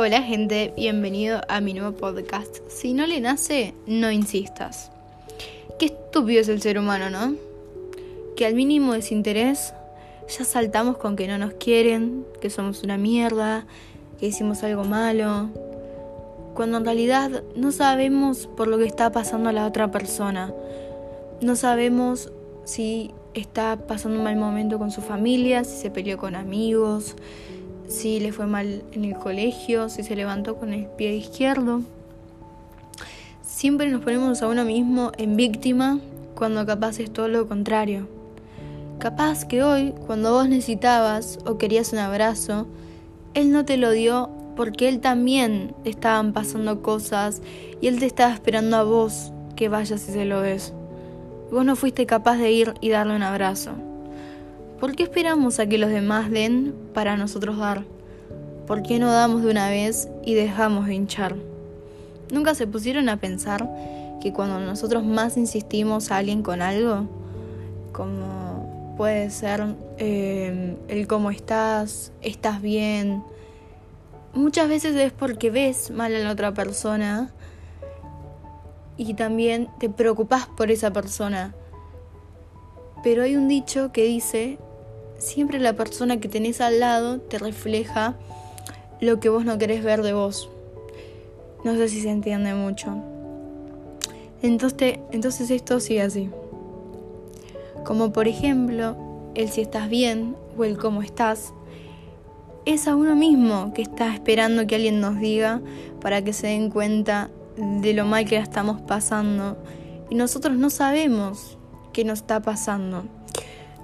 Hola gente, bienvenido a mi nuevo podcast. Si no le nace, no insistas. Qué estúpido es el ser humano, ¿no? Que al mínimo desinterés ya saltamos con que no nos quieren, que somos una mierda, que hicimos algo malo, cuando en realidad no sabemos por lo que está pasando a la otra persona. No sabemos si está pasando un mal momento con su familia, si se peleó con amigos, si le fue mal en el colegio, si se levantó con el pie izquierdo. Siempre nos ponemos a uno mismo en víctima cuando capaz es todo lo contrario. Capaz que hoy, cuando vos necesitabas o querías un abrazo, él no te lo dio porque él también estaban pasando cosas y él te estaba esperando a vos que vayas y se lo des. Vos no fuiste capaz de ir y darle un abrazo. ¿Por qué esperamos a que los demás den para nosotros dar? ¿Por qué no damos de una vez y dejamos de hinchar? ¿Nunca se pusieron a pensar que cuando nosotros más insistimos a alguien con algo, como puede ser eh, el cómo estás, estás bien, muchas veces es porque ves mal a la otra persona y también te preocupas por esa persona. Pero hay un dicho que dice siempre la persona que tenés al lado te refleja lo que vos no querés ver de vos. No sé si se entiende mucho. Entonces, entonces esto sigue así. Como por ejemplo, el si estás bien o el cómo estás, es a uno mismo que está esperando que alguien nos diga para que se den cuenta de lo mal que la estamos pasando. Y nosotros no sabemos qué nos está pasando.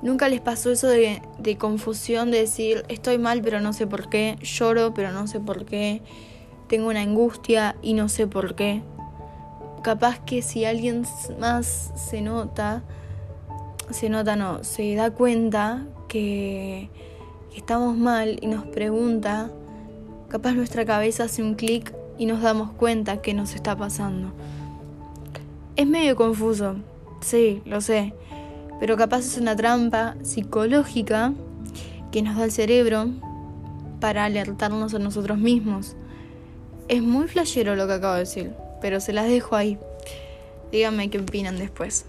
¿Nunca les pasó eso de, confusión, de decir, estoy mal pero no sé por qué, lloro pero no sé por qué, tengo una angustia y no sé por qué? Capaz que si alguien más se nota, se nota no, se da cuenta que, que estamos mal y nos pregunta, capaz nuestra cabeza hace un clic y nos damos cuenta que nos está pasando. Es medio confuso, sí, lo sé pero capaz es una trampa psicológica que nos da el cerebro para alertarnos a nosotros mismos. Es muy flashero lo que acabo de decir, pero se las dejo ahí. Díganme qué opinan después.